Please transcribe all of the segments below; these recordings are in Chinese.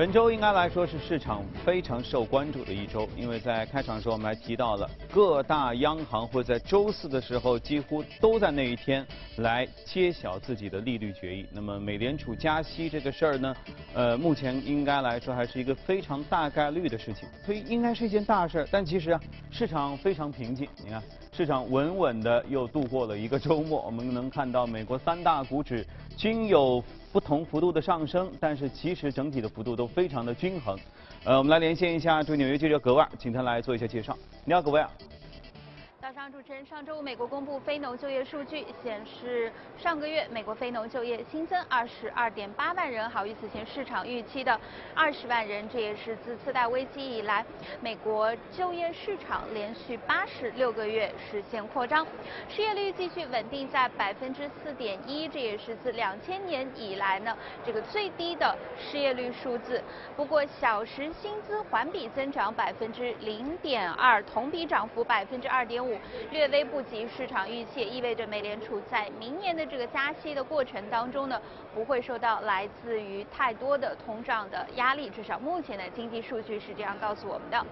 本周应该来说是市场非常受关注的一周，因为在开场的时候我们还提到了各大央行会在周四的时候几乎都在那一天来揭晓自己的利率决议。那么美联储加息这个事儿呢，呃，目前应该来说还是一个非常大概率的事情，所以应该是一件大事儿。但其实啊，市场非常平静，你看市场稳稳的又度过了一个周末。我们能看到美国三大股指均有。不同幅度的上升，但是其实整体的幅度都非常的均衡。呃，我们来连线一下驻纽约记者格瓦，请他来做一下介绍。你好，格瓦。早上，主持人，上周五美国公布非农就业数据显示，上个月美国非农就业新增二十二点八万人，好于此前市场预期的二十万人。这也是自次贷危机以来，美国就业市场连续八十六个月实现扩张，失业率继续稳定在百分之四点一，这也是自两千年以来呢这个最低的失业率数字。不过，小时薪资环比增长百分之零点二，同比涨幅百分之二点五。略微不及市场预期，意味着美联储在明年的这个加息的过程当中呢，不会受到来自于太多的通胀的压力，至少目前的经济数据是这样告诉我们的。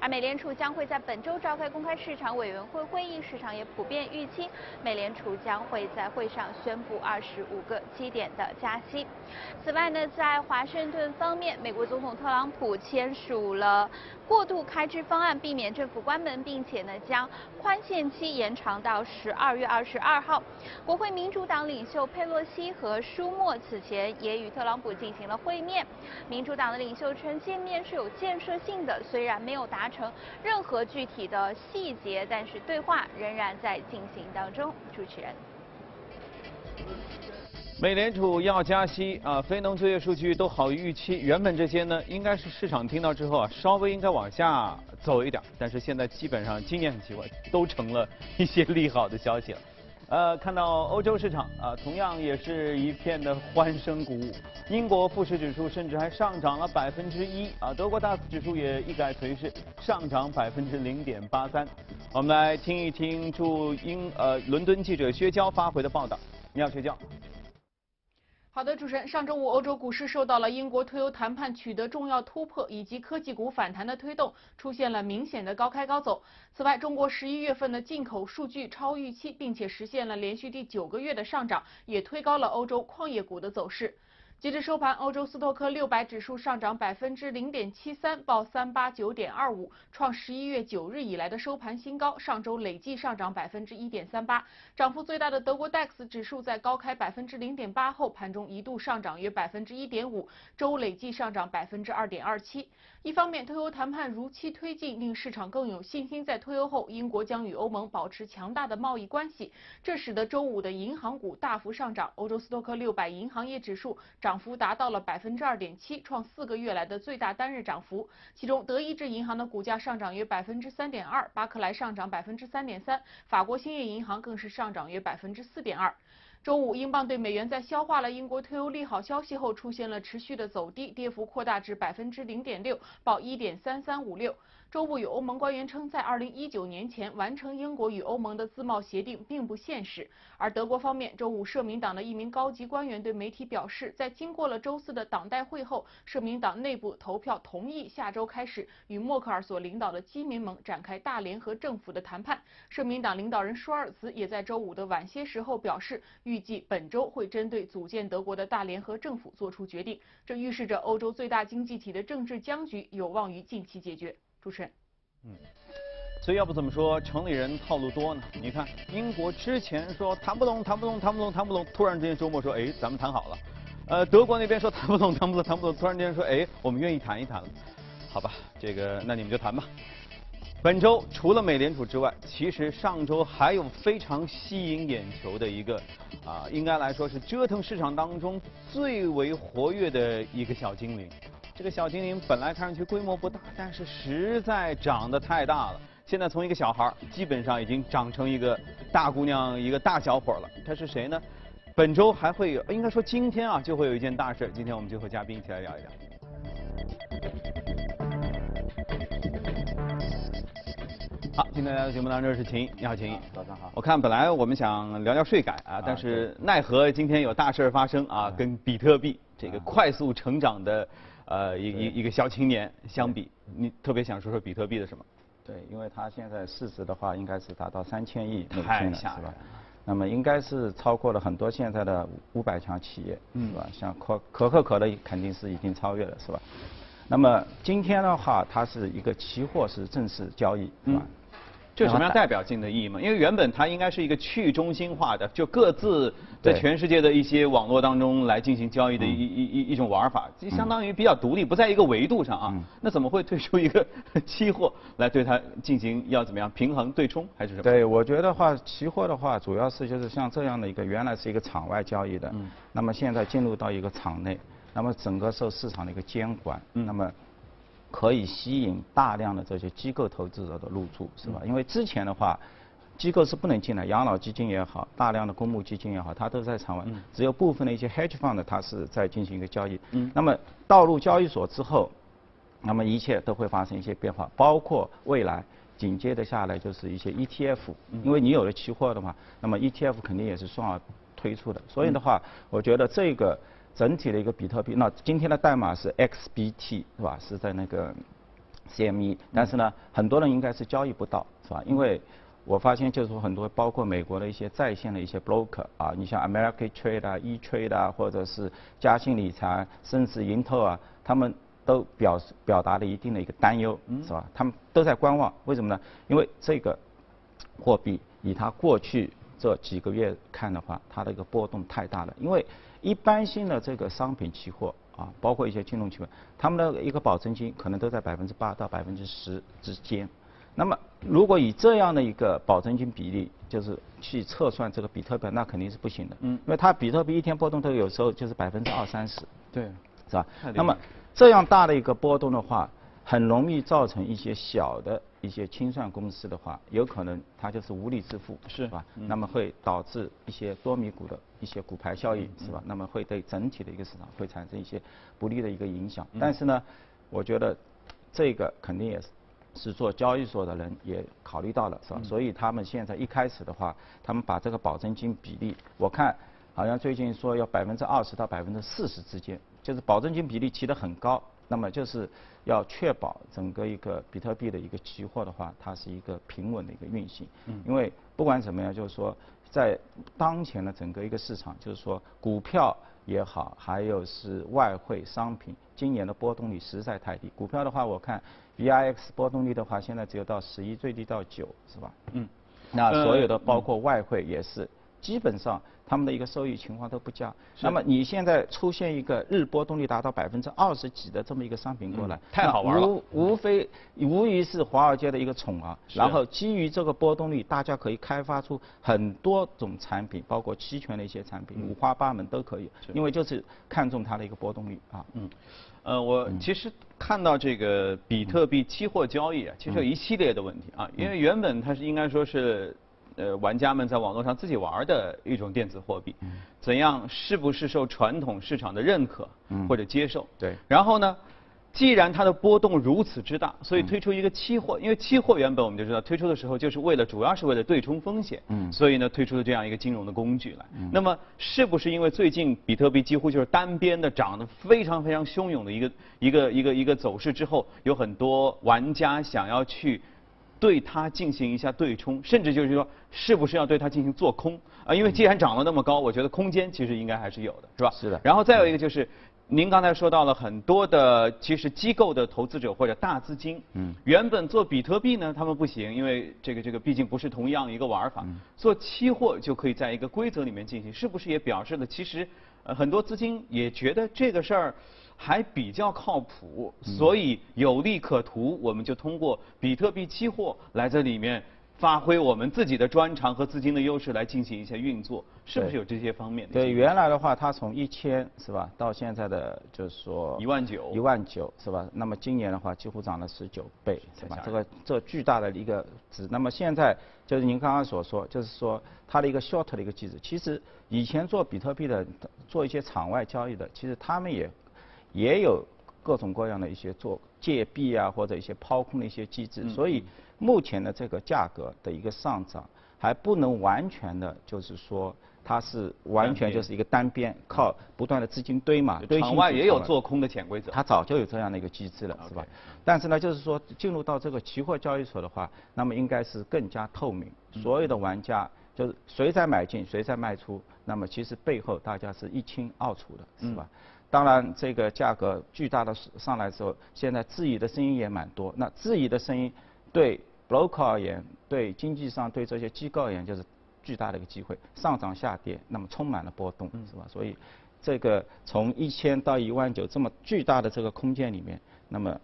而美联储将会在本周召开公开市场委员会会议，市场也普遍预期美联储将会在会上宣布二十五个基点的加息。此外呢，在华盛顿方面，美国总统特朗普签署了过度开支方案，避免政府关门，并且呢将宽限期延长到十二月二十二号。国会民主党领袖佩洛西和舒默此前也与特朗普进行了会面。民主党的领袖称见面是有建设性的，虽然没有达成任何具体的细节，但是对话仍然在进行当中。主持人。美联储要加息啊，非农就业数据都好于预期。原本这些呢，应该是市场听到之后啊，稍微应该往下走一点。但是现在基本上今年很奇怪，都成了一些利好的消息了。呃，看到欧洲市场啊，同样也是一片的欢声鼓舞。英国富时指数甚至还上涨了百分之一啊，德国 DAX 指数也一改颓势，上涨百分之零点八三。我们来听一听驻英呃伦敦记者薛娇发回的报道。你好，薛娇。好的，主持人，上周五欧洲股市受到了英国脱欧谈判取得重要突破以及科技股反弹的推动，出现了明显的高开高走。此外，中国十一月份的进口数据超预期，并且实现了连续第九个月的上涨，也推高了欧洲矿业股的走势。截至收盘，欧洲斯托克六百指数上涨百分之零点七三，报三八九点二五，创十一月九日以来的收盘新高。上周累计上涨百分之一点三八，涨幅最大的德国 DAX 指数在高开百分之零点八后，盘中一度上涨约百分之一点五，周累计上涨百分之二点二七。一方面，脱欧谈判如期推进，令市场更有信心，在脱欧后，英国将与欧盟保持强大的贸易关系，这使得周五的银行股大幅上涨。欧洲斯托克六百银行业指数涨。幅达到了百分之二点七，创四个月来的最大单日涨幅。其中，德意志银行的股价上涨约百分之三点二，巴克莱上涨百分之三点三，法国兴业银行更是上涨约百分之四点二。周五，英镑对美元在消化了英国脱欧利好消息后，出现了持续的走低，跌幅扩大至百分之零点六，报一点三三五六。周五，有欧盟官员称，在2019年前完成英国与欧盟的自贸协定并不现实。而德国方面，周五社民党的一名高级官员对媒体表示，在经过了周四的党代会后，社民党内部投票同意下周开始与默克尔所领导的基民盟展开大联合政府的谈判。社民党领导人舒尔茨也在周五的晚些时候表示，预计本周会针对组建德国的大联合政府做出决定。这预示着欧洲最大经济体的政治僵局有望于近期解决。主持人，嗯，所以要不怎么说城里人套路多呢？你看英国之前说谈不拢，谈不拢，谈不拢，谈不拢，突然之间周末说，哎，咱们谈好了。呃，德国那边说谈不拢，谈不拢，谈不拢，突然之间说，哎，我们愿意谈一谈了。好吧，这个那你们就谈吧。本周除了美联储之外，其实上周还有非常吸引眼球的一个啊，应该来说是折腾市场当中最为活跃的一个小精灵。这个小精灵本来看上去规模不大，但是实在长得太大了。现在从一个小孩基本上已经长成一个大姑娘、一个大小伙了。他是谁呢？本周还会有，应该说今天啊就会有一件大事。今天我们就和嘉宾一起来聊一聊。好，今天来到节目当中是秦毅，你好秦毅，早上好。我看本来我们想聊聊税改啊，但是奈何今天有大事发生啊，跟比特币这个快速成长的呃，一一一个小青年相比，你特别想说说比特币的什么？对，因为它现在市值的话，应该是达到三千亿美太金了，是吧？那么应该是超过了很多现在的五百强企业，是吧？像可可口可乐肯定是已经超越了，是吧？那么今天的话，它是一个期货是正式交易，是吧？这有什么样代表性的意义吗？因为原本它应该是一个去中心化的，就各自在全世界的一些网络当中来进行交易的一一一一种玩法，就相当于比较独立，不在一个维度上啊。那怎么会推出一个期货来对它进行要怎么样平衡对冲还是什么？对，我觉得话，期货的话，主要是就是像这样的一个，原来是一个场外交易的，那么现在进入到一个场内，那么整个受市场的一个监管，那么可以吸引大量的这些机构投资者的入驻，是吧？因为之前的话。机构是不能进来，养老基金也好，大量的公募基金也好，它都在场外，只有部分的一些 hedge fund 它是在进行一个交易。那么到入交易所之后，那么一切都会发生一些变化，包括未来紧接着下来就是一些 ETF，因为你有了期货的话，那么 ETF 肯定也是双而推出的。所以的话，我觉得这个整体的一个比特币，那今天的代码是 XBT 是吧？是在那个 CME，但是呢，很多人应该是交易不到是吧？因为我发现就是说很多包括美国的一些在线的一些 broker 啊，你像 American Trade 啊、E Trade 啊，或者是嘉信理财，甚至盈透啊，他们都表示表达了一定的一个担忧，是吧？他们都在观望，为什么呢？因为这个货币以它过去这几个月看的话，它的一个波动太大了。因为一般性的这个商品期货啊，包括一些金融期货，他们的一个保证金可能都在百分之八到百分之十之间。那么，如果以这样的一个保证金比例，就是去测算这个比特币，那肯定是不行的。嗯。因为它比特币一天波动都有时候就是百分之二三十。对，是吧？那么这样大的一个波动的话，很容易造成一些小的一些清算公司的话，有可能它就是无力支付，是吧？嗯那么会导致一些多米股的一些股牌效嗯应，是吧？那么会对整体的一个市场会产生一些不利的一个影响。嗯但是呢，我觉得这个肯定也是。是做交易所的人也考虑到了，是吧？所以他们现在一开始的话，他们把这个保证金比例，我看好像最近说要百分之二十到百分之四十之间，就是保证金比例提得很高，那么就是要确保整个一个比特币的一个期货的话，它是一个平稳的一个运行。嗯。因为不管怎么样，就是说在当前的整个一个市场，就是说股票也好，还有是外汇、商品，今年的波动率实在太低。股票的话，我看 VIX 波动率的话，现在只有到十一，最低到九，是吧？嗯。那所有的呃包括外汇也是，基本上他们的一个收益情况都不佳。那么你现在出现一个日波动率达到百分之二十几的这么一个商品过来，嗯太好玩了无无非无疑是华尔街的一个宠儿。是然后基于这个波动率，大家可以开发出很多种产品，包括期权的一些产品，五花八门都可以。因为就是看中它的一个波动率啊。嗯，呃，我其实看到这个比特币期货交易啊，其实有一系列的问题啊，因为原本它是应该说是。呃，玩家们在网络上自己玩的一种电子货币，怎样是不是受传统市场的认可或者接受？对然后呢，既然它的波动如此之大，所以推出一个期货，因为期货原本我们就知道推出的时候就是为了主要是为了对冲风险，嗯所以呢推出了这样一个金融的工具来。那么是不是因为最近比特币几乎就是单边的涨得非常非常汹涌的一个一个一个一个走势之后，有很多玩家想要去。对它进行一下对冲，甚至就是说，是不是要对它进行做空啊？因为既然涨了那么高，我觉得空间其实应该还是有的，是吧？是的然后再有一个就是，您刚才说到了很多的，其实机构的投资者或者大资金，嗯原本做比特币呢，他们不行，因为这个这个毕竟不是同样一个玩法。做期货就可以在一个规则里面进行，是不是也表示了其实呃很多资金也觉得这个事儿。还比较靠谱，所以有利可图，我们就通过比特币期货来在里面发挥我们自己的专长和资金的优势来进行一些运作，是不是有这些方面的？对，原来的话，它从一千是吧，到现在的就是说一万九一万九是吧？那么今年的话，几乎涨了十九倍是吧？这个这巨大的一个值。那么现在就是您刚刚所说，就是说它的一个 short 的一个机制。其实以前做比特币的，做一些场外交易的，其实他们也也有各种各样的一些做借币啊，或者一些抛空的一些机制。嗯所以目前的这个价格的一个上涨，还不能完全的，就是说它是完全就是一个单边，靠不断的资金堆嘛，堆场外也有做空的潜规则，它早就有这样的一个机制了，是吧？但是呢，就是说进入到这个期货交易所的话，那么应该是更加透明，所有的玩家就是谁在买进，谁在卖出，那么其实背后大家是一清二楚的，是吧？当然，这个价格巨大的上来之后，现在质疑的声音也蛮多。那质疑的声音，对 broker 而言，对经济上，对这些机构而言，就是巨大的一个机会。上涨下跌，那么充满了波动，是吧？所以，这个从一千到一万九这么巨大的这个空间里面，那么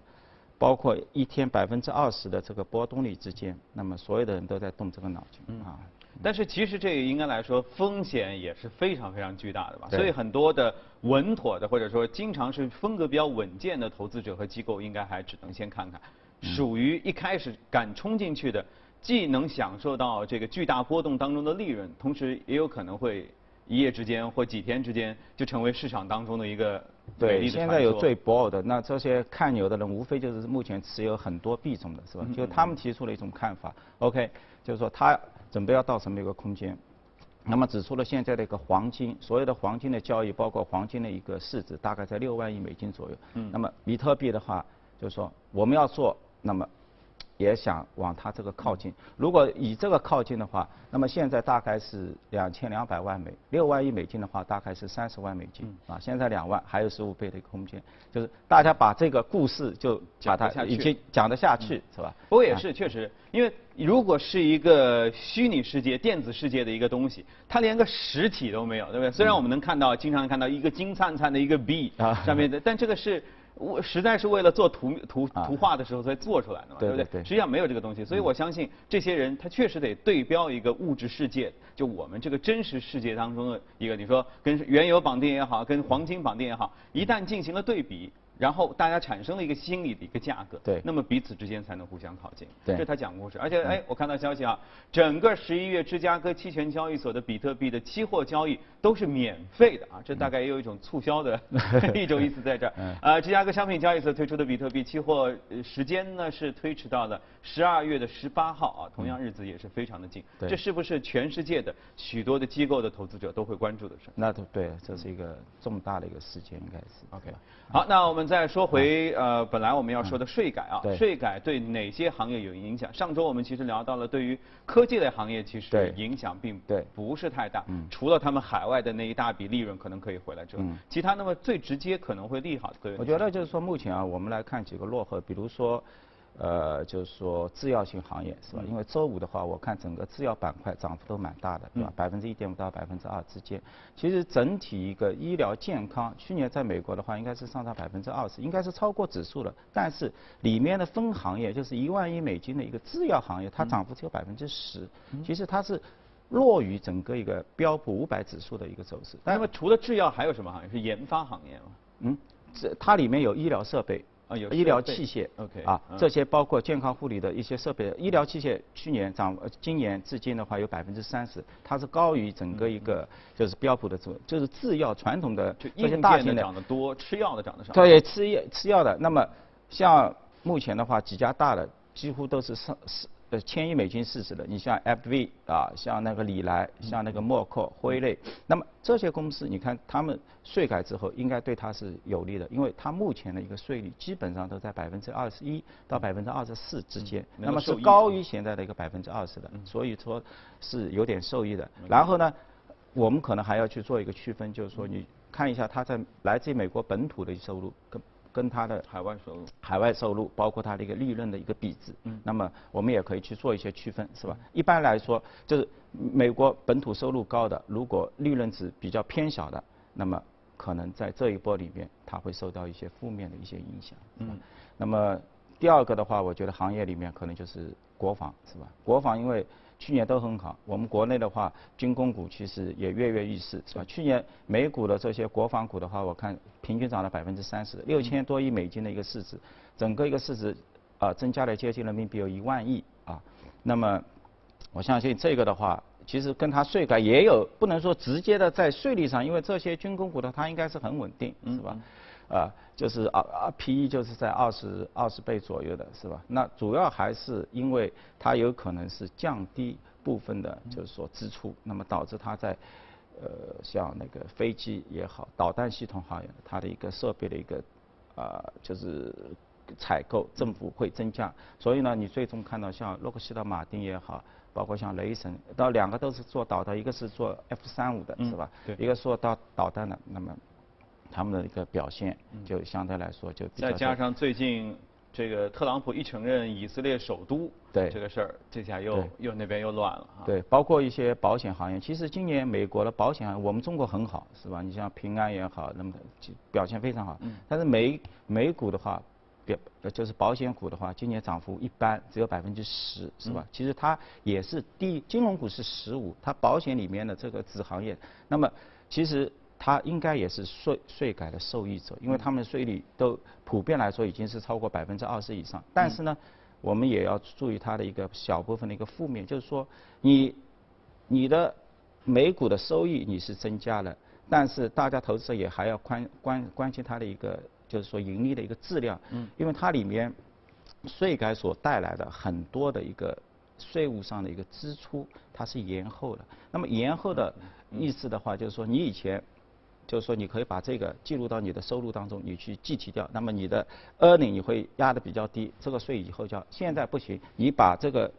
包括一天百分之二十的这个波动率之间，那么所有的人都在动这个脑筋啊。但是其实这个应该来说风险也是非常非常巨大的吧，所以很多的稳妥的或者说经常是风格比较稳健的投资者和机构应该还只能先看看，属于一开始敢冲进去的，既能享受到这个巨大波动当中的利润，同时也有可能会一夜之间或几天之间就成为市场当中的一个对，现在有最博的那这些看牛的人，无非就是目前持有很多币种的是吧？就他们提出了一种看法，OK，就是说他。准备要到什么一个空间？那么指出了现在的一个黄金，所有的黄金的交易，包括黄金的一个市值，大概在六万亿美金左右。嗯。那么比特币的话，就是说我们要做，那么。也想往它这个靠近。如果以这个靠近的话，那么现在大概是两千两百万美，六万亿美金的话，大概是三十万美金啊。现在两万，还有十五倍的一个空间。就是大家把这个故事就把它已经讲得下去，是吧？不过也是确实，因为如果是一个虚拟世界、电子世界的一个东西，它连个实体都没有，对不对？虽然我们能看到，经常看到一个金灿灿的一个币上面的，但这个是。我实在是为了做图图图画的时候才做出来的嘛，对不对？实际上没有这个东西，所以我相信这些人他确实得对标一个物质世界，就我们这个真实世界当中的一个，你说跟原油绑定也好，跟黄金绑定也好，一旦进行了对比。然后大家产生了一个心理的一个价格，对，那么彼此之间才能互相靠近。对，这是他讲故事。而且，哎，我看到消息啊，整个十一月芝加哥期权交易所的比特币的期货交易都是免费的啊，这大概也有一种促销的 一种意思在这儿。呃，芝加哥商品交易所推出的比特币期货时间呢是推迟到了十二月的十八号啊，同样日子也是非常的近。对，这是不是全世界的许多的机构的投资者都会关注的事？那都对，这是一个重大的一个事件，应该是。OK，好，那我们再说回呃，本来我们要说的税改啊，税改对哪些行业有影响？上周我们其实聊到了，对于科技类行业其实影响并不是太大，除了他们海外的那一大笔利润可能可以回来之外，其他那么最直接可能会利好的。我觉得就是说目前啊，我们来看几个落后，比如说。呃，就是说制药型行业是吧？因为周五的话，我看整个制药板块涨幅都蛮大的，对吧？百分之一点五到百分之二之间。其实整体一个医疗健康，去年在美国的话，应该是上涨百分之二十，应该是超过指数了。但是里面的分行业，就是一万亿美金的一个制药行业，它涨幅只有百分之十。其实它是弱于整个一个标普五百指数的一个走势。那么除了制药，还有什么行业是研发行业吗？嗯，这它里面有医疗设备。啊，有医疗器械，OK，啊，这些包括健康护理的一些设备，医疗器械去年涨，今年至今的话有百分之三十，它是高于整个一个就是标普的这，就是制药传统的这些大型的涨得多，吃药的涨得少。对，吃药吃药的，那么像目前的话几家大的几乎都是上是。千亿美金市值的，你像 FV 啊，像那个李来，像那个默克、辉瑞，那么这些公司，你看他们税改之后，应该对它是有利的，因为它目前的一个税率基本上都在百分之二十一到百分之二十四之间，那么是高于现在的一个百分之二十的，所以说是有点受益的。然后呢，我们可能还要去做一个区分，就是说你看一下它在来自于美国本土的收入跟。跟它的海外收入，海外收入包括它的一个利润的一个比值，嗯，那么我们也可以去做一些区分，是吧？一般来说，就是美国本土收入高的，如果利润值比较偏小的，那么可能在这一波里面，它会受到一些负面的一些影响，嗯。那么第二个的话，我觉得行业里面可能就是国防，是吧？国防因为。去年都很好，我们国内的话，军工股其实也跃跃欲试，是吧？去年美股的这些国防股的话，我看平均涨了百分之三十，六千多亿美金的一个市值，整个一个市值啊增加了接近人民币有一万亿啊。那么我相信这个的话，其实跟它税改也有不能说直接的在税率上，因为这些军工股的它应该是很稳定，是吧？啊，就是啊啊，P E 就是在二十二十倍左右的是吧？那主要还是因为它有可能是降低部分的，就是说支出，那么导致它在呃，像那个飞机也好，导弹系统好，它的一个设备的一个啊，就是采购，政府会增加。所以呢，你最终看到像洛克希德马丁也好，包括像雷神，到两个都是做导弹，一个是做 F 三五的，是吧？对。一个做到导弹的，那么他们的一个表现就相对来说就比较。再加上最近。这个特朗普一承认以色列首都对这个事儿，这下又又那边又乱了啊。对，包括一些保险行业，其实今年美国的保险行业，我们中国很好，是吧？你像平安也好，那么表现非常好。嗯。但是美美股的话，表就是保险股的话，今年涨幅一般，只有百分之十，是吧？其实它也是第，金融股是十五，它保险里面的这个子行业，那么其实。它应该也是税税改的受益者，因为他们的税率都普遍来说已经是超过百分之二十以上。但是呢，我们也要注意它的一个小部分的一个负面，就是说你你的每股的收益你是增加了，但是大家投资者也还要关关关心它的一个就是说盈利的一个质量，嗯，因为它里面税改所带来的很多的一个税务上的一个支出，它是延后的。那么延后的意思的话，就是说你以前就是说，你可以把这个记录到你的收入当中，你去计提掉，那么你的 earning 你会压的比较低，这个税以后交。现在不行，你把这个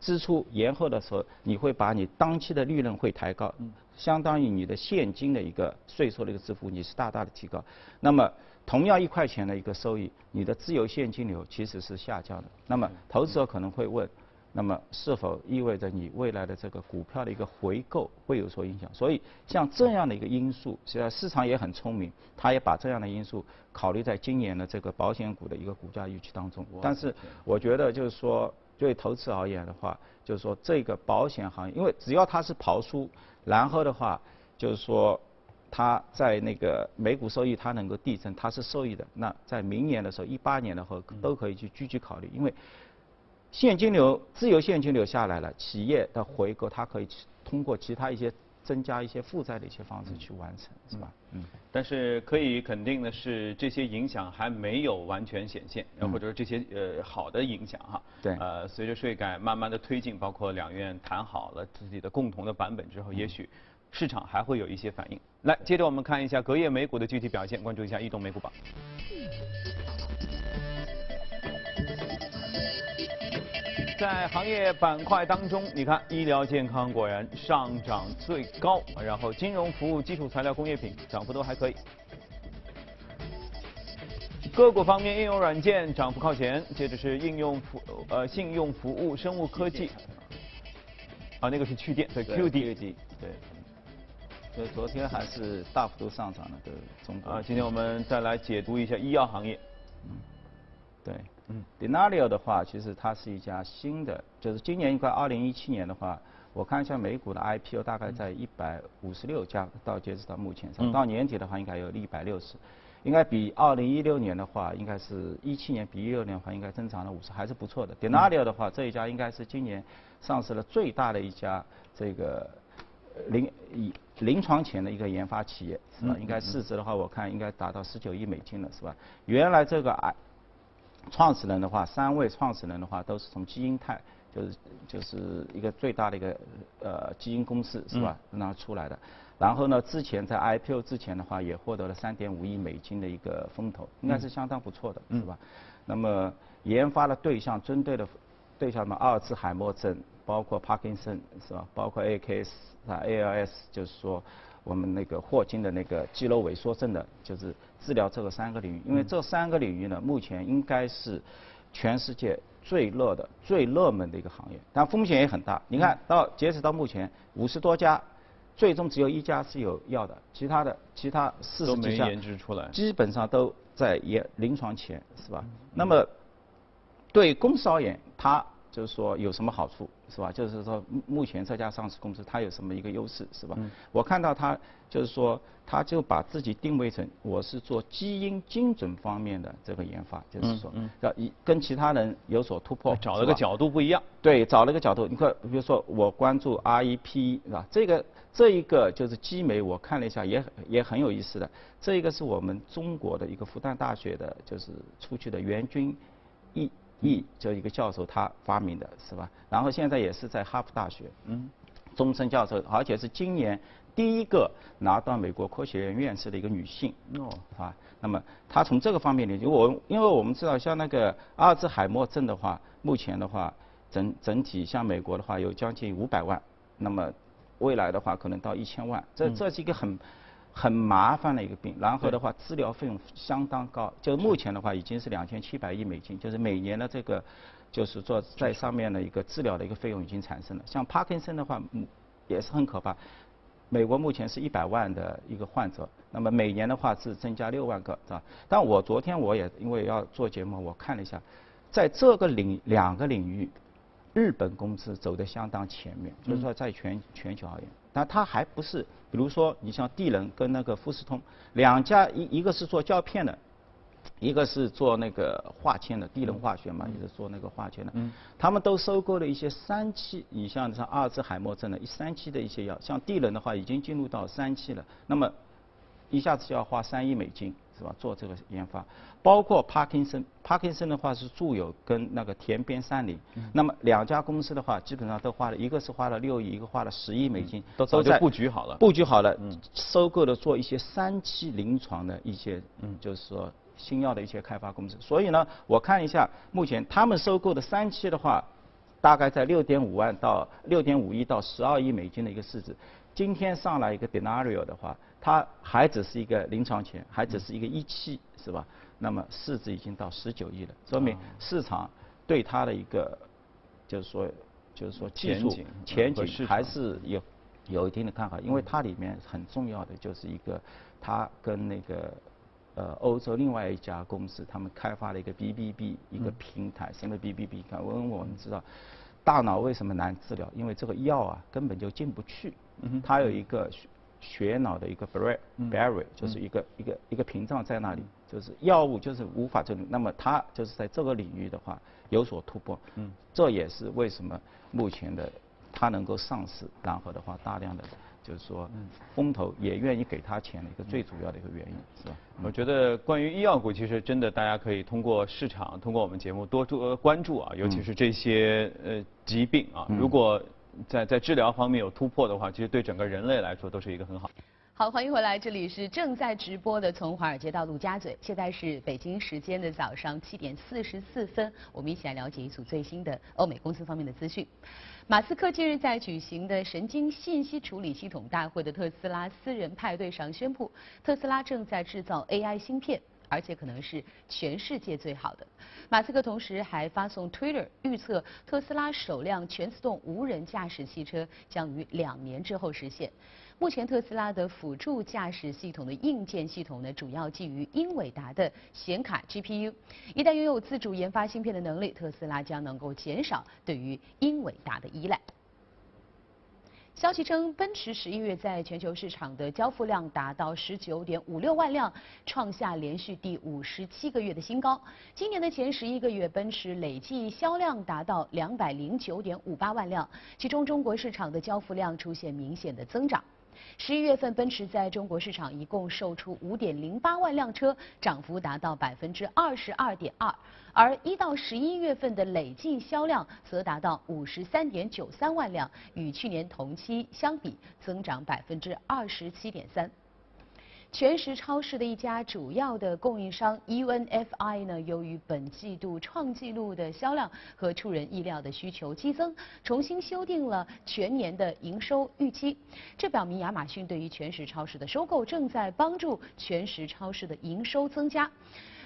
支出延后的时候，你会把你当期的利润会抬高，相当于你的现金的一个税收的一个支付，你是大大的提高。那么同样一块钱的一个收益，你的自由现金流其实是下降的。那么投资者可能会问。那么是否意味着你未来的这个股票的一个回购会有所影响？所以像这样的一个因素，实际上市场也很聪明，它也把这样的因素考虑在今年的这个保险股的一个股价预期当中。但是我觉得就是说，对投资而言的话，就是说这个保险行业，因为只要它是刨出，然后的话就是说它在那个每股收益它能够递增，它是受益的。那在明年的时候，一八年的时候都可以去积极考虑，因为。现金流自由现金流下来了，企业的回购它可以通过其他一些增加一些负债的一些方式去完成，是吧？嗯。但是可以肯定的是，这些影响还没有完全显现，或者说这些呃好的影响哈。对。呃，随着税改慢慢的推进，包括两院谈好了自己的共同的版本之后，也许市场还会有一些反应。来，接着我们看一下隔夜美股的具体表现，关注一下异动美股榜。在行业板块当中，你看医疗健康果然上涨最高，然后金融服务、基础材料、工业品涨幅都还可以。个股方面，应用软件涨幅靠前，接着是应用服呃信用服务、生物科技。啊，那个是趣电，对 QD。对。所以昨天还是大幅度上涨的，对中国。啊，今天我们再来解读一下医药行业。嗯。对。嗯，Denario 的话，其实它是一家新的，就是今年应该二零一七年的话，我看一下美股的 IPO 大概在一百五十六家，到截止到目前，到年底的话应该有一百六十，应该比二零一六年的话，应该是一七年比一六年的话应该增长了五十，还是不错的。Denario 的话，这一家应该是今年上市了最大的一家这个临以临床前的一个研发企业，是吧？应该市值的话，我看应该达到十九亿美金了，是吧？原来这个 I 创始人的话，三位创始人的话都是从基因泰，就是就是一个最大的一个呃基因公司是吧？那出来的。然后呢，之前在 IPO 之前的话，也获得了三点五亿美金的一个风投，应该是相当不错的，是吧？那么研发的对象针对的对象嘛，阿尔茨海默症，包括帕金森是吧？包括 AKS 啊 ALS，就是说。我们那个霍金的那个肌肉萎缩症的，就是治疗这个三个领域，因为这三个领域呢，目前应该是全世界最热的、最热门的一个行业，但风险也很大。你看到截止到目前，五十多家，最终只有一家是有药的，其他的其他四十几家研制出来，基本上都在研临床前，是吧？那么对公司而言，它就是说有什么好处是吧？就是说目前这家上市公司它有什么一个优势是吧？我看到它就是说，它就把自己定位成我是做基因精准方面的这个研发，就是说要一跟其他人有所突破，找了个角度不一样。对，找了个角度。你看，比如说我关注 REP 是吧？这个这一个就是基酶，我看了一下也也很有意思的。这一个是我们中国的一个复旦大学的，就是出去的袁军一。E 就一个教授他发明的是吧？然后现在也是在哈佛大学，嗯，终身教授，而且是今年第一个拿到美国科学院院士的一个女性，哦，是吧？那么她从这个方面呢，就我因为我们知道，像那个阿尔兹海默症的话，目前的话，整整体像美国的话有将近五百万，那么未来的话可能到一千万，这这是一个很很麻烦的一个病，然后的话治疗费用相当高，就目前的话已经是两千七百亿美金，就是每年的这个就是做在上面的一个治疗的一个费用已经产生了。像帕金森的话，嗯，也是很可怕。美国目前是一百万的一个患者，那么每年的话是增加六万个，是吧？但我昨天我也因为要做节目，我看了一下，在这个领两个领域，日本公司走得相当前面，就是说在全全球而言，但它还不是，比如说你像地能跟那个富士通两家，一一个是做胶片的。一个是做那个化纤的，地能化学嘛，也是做那个化纤的。嗯。他们都收购了一些三期，你像像阿尔兹海默症的一三期的一些药，像地能的话已经进入到三期了。那么一下子就要花三亿美金，是吧？做这个研发，包括帕金森，帕金森的话是住友跟那个田边三菱。嗯。那么两家公司的话，基本上都花了，一个是花了六亿，一个花了十亿美金，都早就布局好了。布局好了，嗯。收购了做一些三期临床的一些，嗯，就是说。新药的一些开发公司，所以呢，我看一下目前他们收购的三期的话，大概在六点五万到六点五亿到十二亿美金的一个市值。今天上来一个 Denario 的话，它还只是一个临床前，还只是一个一期，是吧？那么市值已经到十九亿了，说明市场对它的一个就是说就是说技术前景还是有有一定的看法，因为它里面很重要的就是一个它跟那个。呃，欧洲另外一家公司，他们开发了一个 BBB 一个平台，什么 BBB？看，问我们知道，大脑为什么难治疗？因为这个药啊根本就进不去，它有一个血血脑的一个 barrier，就是一个一个一个屏障在那里，就是药物就是无法证明。那么它就是在这个领域的话有所突破，这也是为什么目前的它能够上市，然后的话大量的。就是说，风投也愿意给他钱的一个最主要的一个原因，是吧？我觉得关于医药股，其实真的大家可以通过市场，通过我们节目多注关注啊，尤其是这些呃疾病啊，如果在在治疗方面有突破的话，其实对整个人类来说都是一个很好。好，欢迎回来，这里是正在直播的从华尔街到陆家嘴，现在是北京时间的早上七点四十四分，我们一起来了解一组最新的欧美公司方面的资讯。马斯克近日在举行的神经信息处理系统大会的特斯拉私人派对上宣布，特斯拉正在制造 AI 芯片，而且可能是全世界最好的。马斯克同时还发送 Twitter 预测，特斯拉首辆全自动无人驾驶汽车将于两年之后实现。目前特斯拉的辅助驾驶系统的硬件系统呢，主要基于英伟达的显卡 GPU。一旦拥有自主研发芯片的能力，特斯拉将能够减少对于英伟达的依赖。消息称，奔驰十一月在全球市场的交付量达到十九点五六万辆，创下连续第五十七个月的新高。今年的前十一个月，奔驰累计销量达到两百零九点五八万辆，其中中国市场的交付量出现明显的增长。十一月份，奔驰在中国市场一共售出五点零八万辆车，涨幅达到百分之二十二点二，而一到十一月份的累计销量则达到五十三点九三万辆，与去年同期相比增长百分之二十七点三。全食超市的一家主要的供应商 UNFI 呢，由于本季度创纪录的销量和出人意料的需求激增，重新修订了全年的营收预期。这表明亚马逊对于全食超市的收购正在帮助全食超市的营收增加。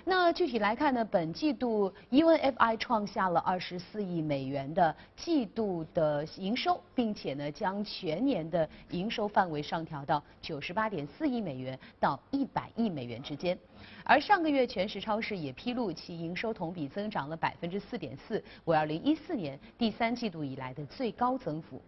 那具体来看呢，本季度 UNFI 创下了二十四亿美元的季度的营收，并且呢将全年的营收范围上调到九十八点四亿美元到一百亿美元之间。而上个月全食超市也披露其营收同比增长了百分之四点四，为二零一四年第三季度以来的最高增幅。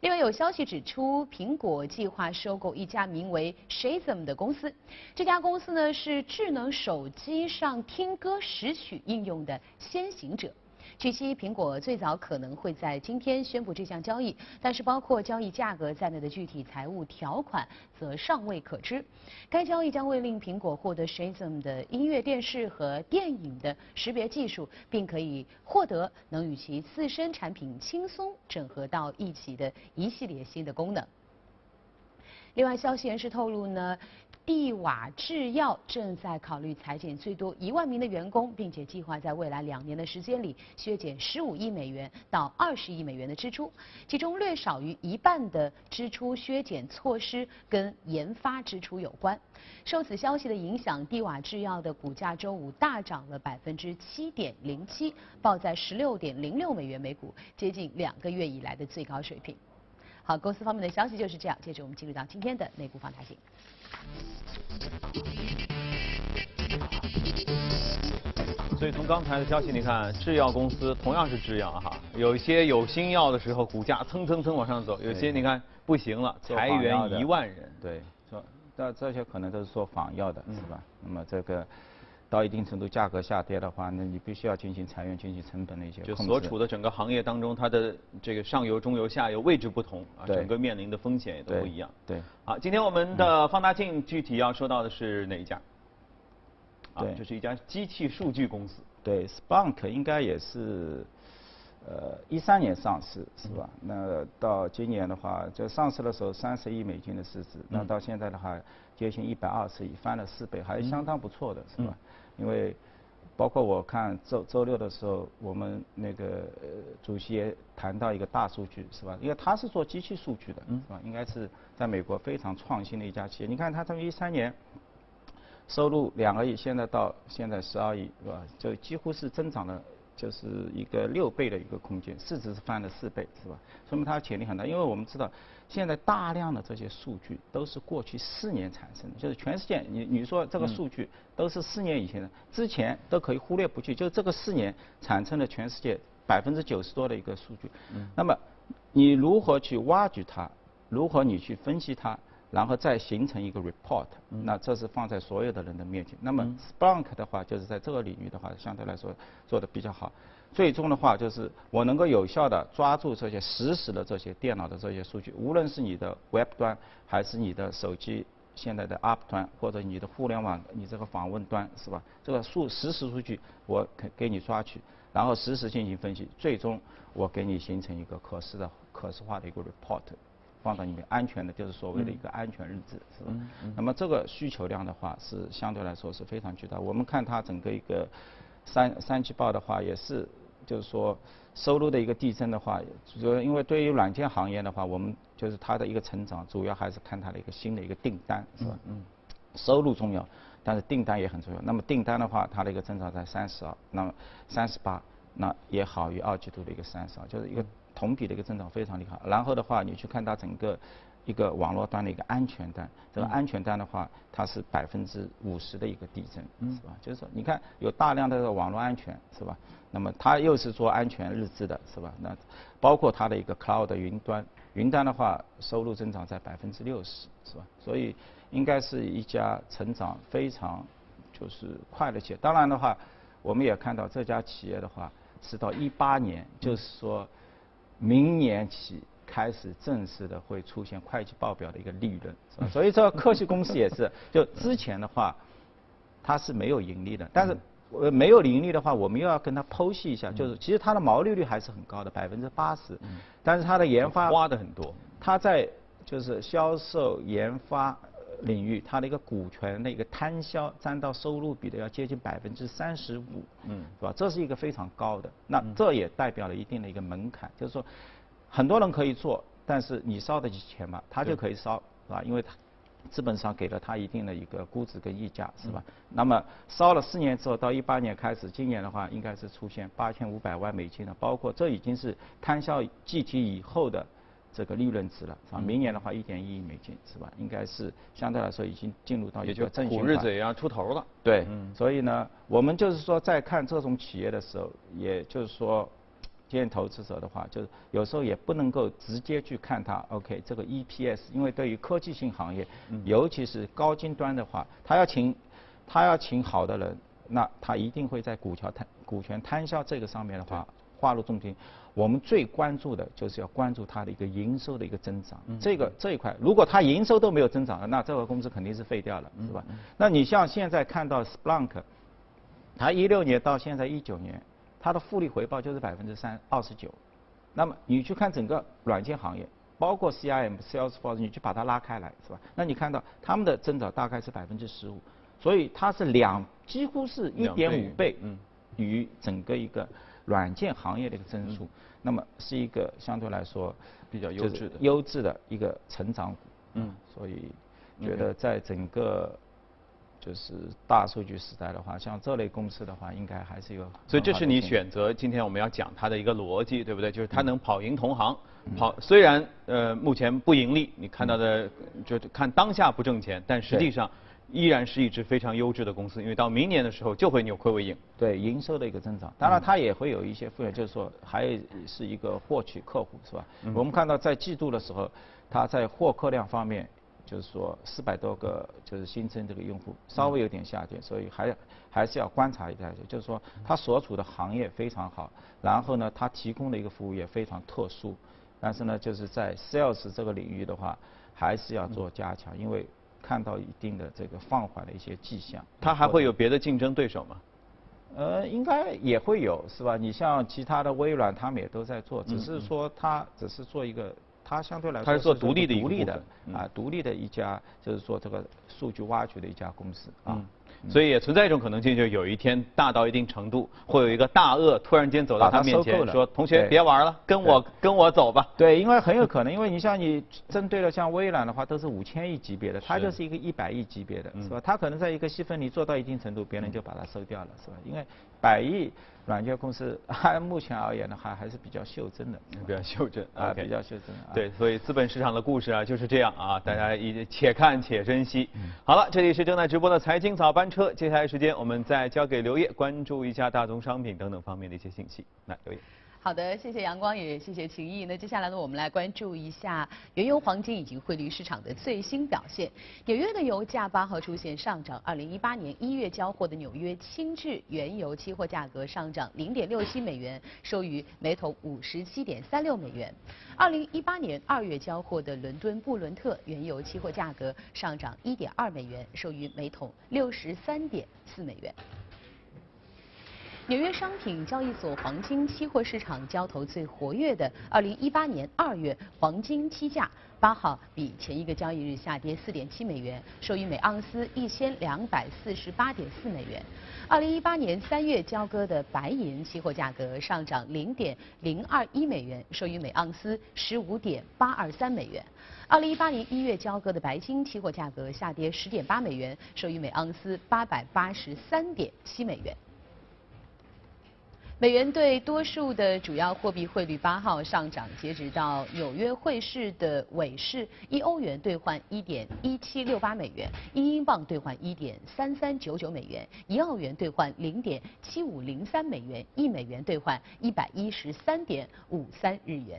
另外有消息指出，苹果计划收购一家名为 Shazam 的公司。这家公司呢是智能手机上听歌识曲应用的先行者。据悉，苹果最早可能会在今天宣布这项交易，但是包括交易价格在内的具体财务条款则尚未可知。该交易将会令苹果获得 Shazam 的音乐、电视和电影的识别技术，并可以获得能与其自身产品轻松整合到一起的一系列新的功能。另外，消息人士透露呢。地瓦制药正在考虑裁减最多一万名的员工，并且计划在未来两年的时间里削减十五亿美元到二十亿美元的支出，其中略少于一半的支出削减措施跟研发支出有关。受此消息的影响，地瓦制药的股价周五大涨了百分之七点零七，报在十六点零六美元每股，接近两个月以来的最高水平。好，公司方面的消息就是这样。接着我们进入到今天的内部放大镜。所以从刚才的消息，你看制药公司同样是制药哈，有一些有新药的时候股价蹭蹭蹭往上走，有些你看不行了，裁员一万人。对，说那这些可能都是做仿药的，是吧？那么这个。到一定程度价格下跌的话，那你必须要进行裁员、进行成本的一些就所处的整个行业当中，它的这个上游、中游、下游位置不同啊，整个面临的风险也都不一样。对。好，今天我们的放大镜具体要说到的是哪一家？对，这是一家机器数据公司。对，Splunk 应该也是，呃，一三年上市是吧？那到今年的话，就上市的时候三十亿美金的市值，那到现在的话接近一百二十亿，翻了四倍，还是相当不错的，是吧？因为包括我看周周六的时候，我们那个主席也谈到一个大数据，是吧？因为他是做机器数据的，是吧？应该是在美国非常创新的一家企业。你看他从一三年收入两个亿，现在到现在十二亿，是吧？就几乎是增长了。就是一个六倍的一个空间，市值是翻了四倍，是吧？说明它的潜力很大。因为我们知道，现在大量的这些数据都是过去四年产生的，就是全世界，你你说这个数据都是四年以前的，之前都可以忽略不计，就这个四年产生了全世界百分之九十多的一个数据。那么你如何去挖掘它？如何你去分析它？然后再形成一个 report，那这是放在所有的人的面前。那么 Splunk 的话，就是在这个领域的话，相对来说做的比较好。最终的话，就是我能够有效的抓住这些实时的这些电脑的这些数据，无论是你的 web 端，还是你的手机现在的 app 端，或者你的互联网你这个访问端，是吧？这个数实时数据我给给你抓取，然后实时进行分析，最终我给你形成一个可视的、可视化的一个 report。放到里面，安全的，就是所谓的一个安全日志，是吧？那么这个需求量的话，是相对来说是非常巨大。我们看它整个一个三三季报的话，也是就是说收入的一个递增的话，主要因为对于软件行业的话，我们就是它的一个成长，主要还是看它的一个新的一个订单，是吧？嗯。收入重要，但是订单也很重要。那么订单的话，它的一个增长在三十二，那么三十八，那也好于二季度的一个三十二，就是一个。同比的一个增长非常厉害，然后的话，你去看它整个一个网络端的一个安全端，这个安全端的话，它是百分之五十的一个递增，是吧？就是说，你看有大量的网络安全，是吧？那么它又是做安全日志的，是吧？那包括它的一个 cloud 云端，云端的话收入增长在百分之六十，是吧？所以应该是一家成长非常就是快的企业。当然的话，我们也看到这家企业的话是到一八年，就是说。明年起开始正式的会出现会计报表的一个利润，是吧？所以这个科技公司也是，就之前的话，它是没有盈利的，但是呃没有盈利的话，我们又要跟它剖析一下，就是其实它的毛利率还是很高的，百分之八十，但是它的研发花的很多，它在就是销售研发。领域，它的一个股权的一个摊销占到收入比的要接近百分之三十五，嗯，是吧？这是一个非常高的，那这也代表了一定的一个门槛，就是说，很多人可以做，但是你烧得起钱嘛，他就可以烧，是吧？因为他资本上给了他一定的一个估值跟溢价，是吧？那么烧了四年之后，到一八年开始，今年的话应该是出现八千五百万美金了，包括这已经是摊销计提以后的。这个利润值了，啊，明年的话一点一亿美金是吧？应该是相对来说已经进入到一个正循环。苦日子也要出头了。对，所以呢，我们就是说在看这种企业的时候，也就是说，建议投资者的话，就是有时候也不能够直接去看它。OK，这个 EPS，因为对于科技性行业，尤其是高精端的话，他要请他要请好的人，那他一定会在股权摊股权摊销这个上面的话划入重点。我们最关注的就是要关注它的一个营收的一个增长，这个这一块，如果它营收都没有增长，那这个公司肯定是废掉了，是吧？那你像现在看到 Splunk，它一六年到现在一九年，它的复利回报就是百分之三二十九，那么你去看整个软件行业，包括 CRM、Salesforce，你去把它拉开来，是吧？那你看到他们的增长大概是百分之十五，所以它是两，几乎是一点五倍，嗯，与整个一个软件行业的一个增速，那么是一个相对来说比较优质的。优质的一个成长股，嗯，所以觉得在整个。就是大数据时代的话，像这类公司的话，应该还是有。所以这是你选择今天我们要讲它的一个逻辑，对不对？就是它能跑赢同行，跑虽然呃目前不盈利，你看到的就看当下不挣钱，但实际上依然是一支非常优质的公司，因为到明年的时候就会扭亏为盈。对营收的一个增长，当然它也会有一些风险，就是说还是一个获取客户，是吧？我们看到在季度的时候，它在获客量方面。就是说四百多个就是新增这个用户稍微有点下跌，所以还还是要观察一下。就是说它所处的行业非常好，然后呢它提供的一个服务也非常特殊，但是呢就是在 sales 这个领域的话还是要做加强，因为看到一定的这个放缓的一些迹象。它还会有别的竞争对手吗？呃，应该也会有，是吧？你像其他的微软，他们也都在做，只是说它只是做一个。它相对来说，它是做独立的独立的啊，独立的一家，就是做这个数据挖掘的一家公司啊。所以也存在一种可能性，就有一天大到一定程度，会有一个大鳄突然间走到他面前说：“同学别玩了，跟我跟我走吧。”对，因为很有可能，因为你像你针对了像微软的话，都是五千亿级别的，它就是一个一百亿级别的，是吧？它可能在一个细分里做到一定程度，别人就把它收掉了，是吧？因为百亿软件公司，按目前而言的话，还是比较袖珍的，比较袖珍啊，比较袖珍。对，所以资本市场的故事啊就是这样啊，大家一且看且珍惜。好了，这里是正在直播的财经早班车，接下来时间。我们再交给刘烨，关注一下大宗商品等等方面的一些信息。来，刘烨。好的，谢谢阳光，也谢谢秦毅。那接下来呢，我们来关注一下原油、黄金以及汇率市场的最新表现。纽约的油价八号出现上涨，二零一八年一月交货的纽约轻质原油期货价格上涨零点六七美元，收于每桶五十七点三六美元。二零一八年二月交货的伦敦布伦特原油期货价格上涨一点二美元，收于每桶六十三点四美元。纽约商品交易所黄金期货市场交投最活跃的2018年2月黄金期价，八号比前一个交易日下跌4.7美元，收于每盎司1248.4美元。2018年3月交割的白银期货价格上涨0.021美元，收于每盎司15.823美元。2018年1月交割的白金期货价格下跌10.8美元，收于每盎司883.7美元。美元对多数的主要货币汇率八号上涨，截止到纽约汇市的尾市，一欧元兑换一点一七六八美元，一英镑兑换一点三三九九美元，一澳元兑换零点七五零三美元，一美元兑换一百一十三点五三日元。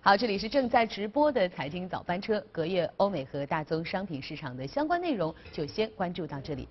好，这里是正在直播的财经早班车，隔夜欧美和大宗商品市场的相关内容就先关注到这里，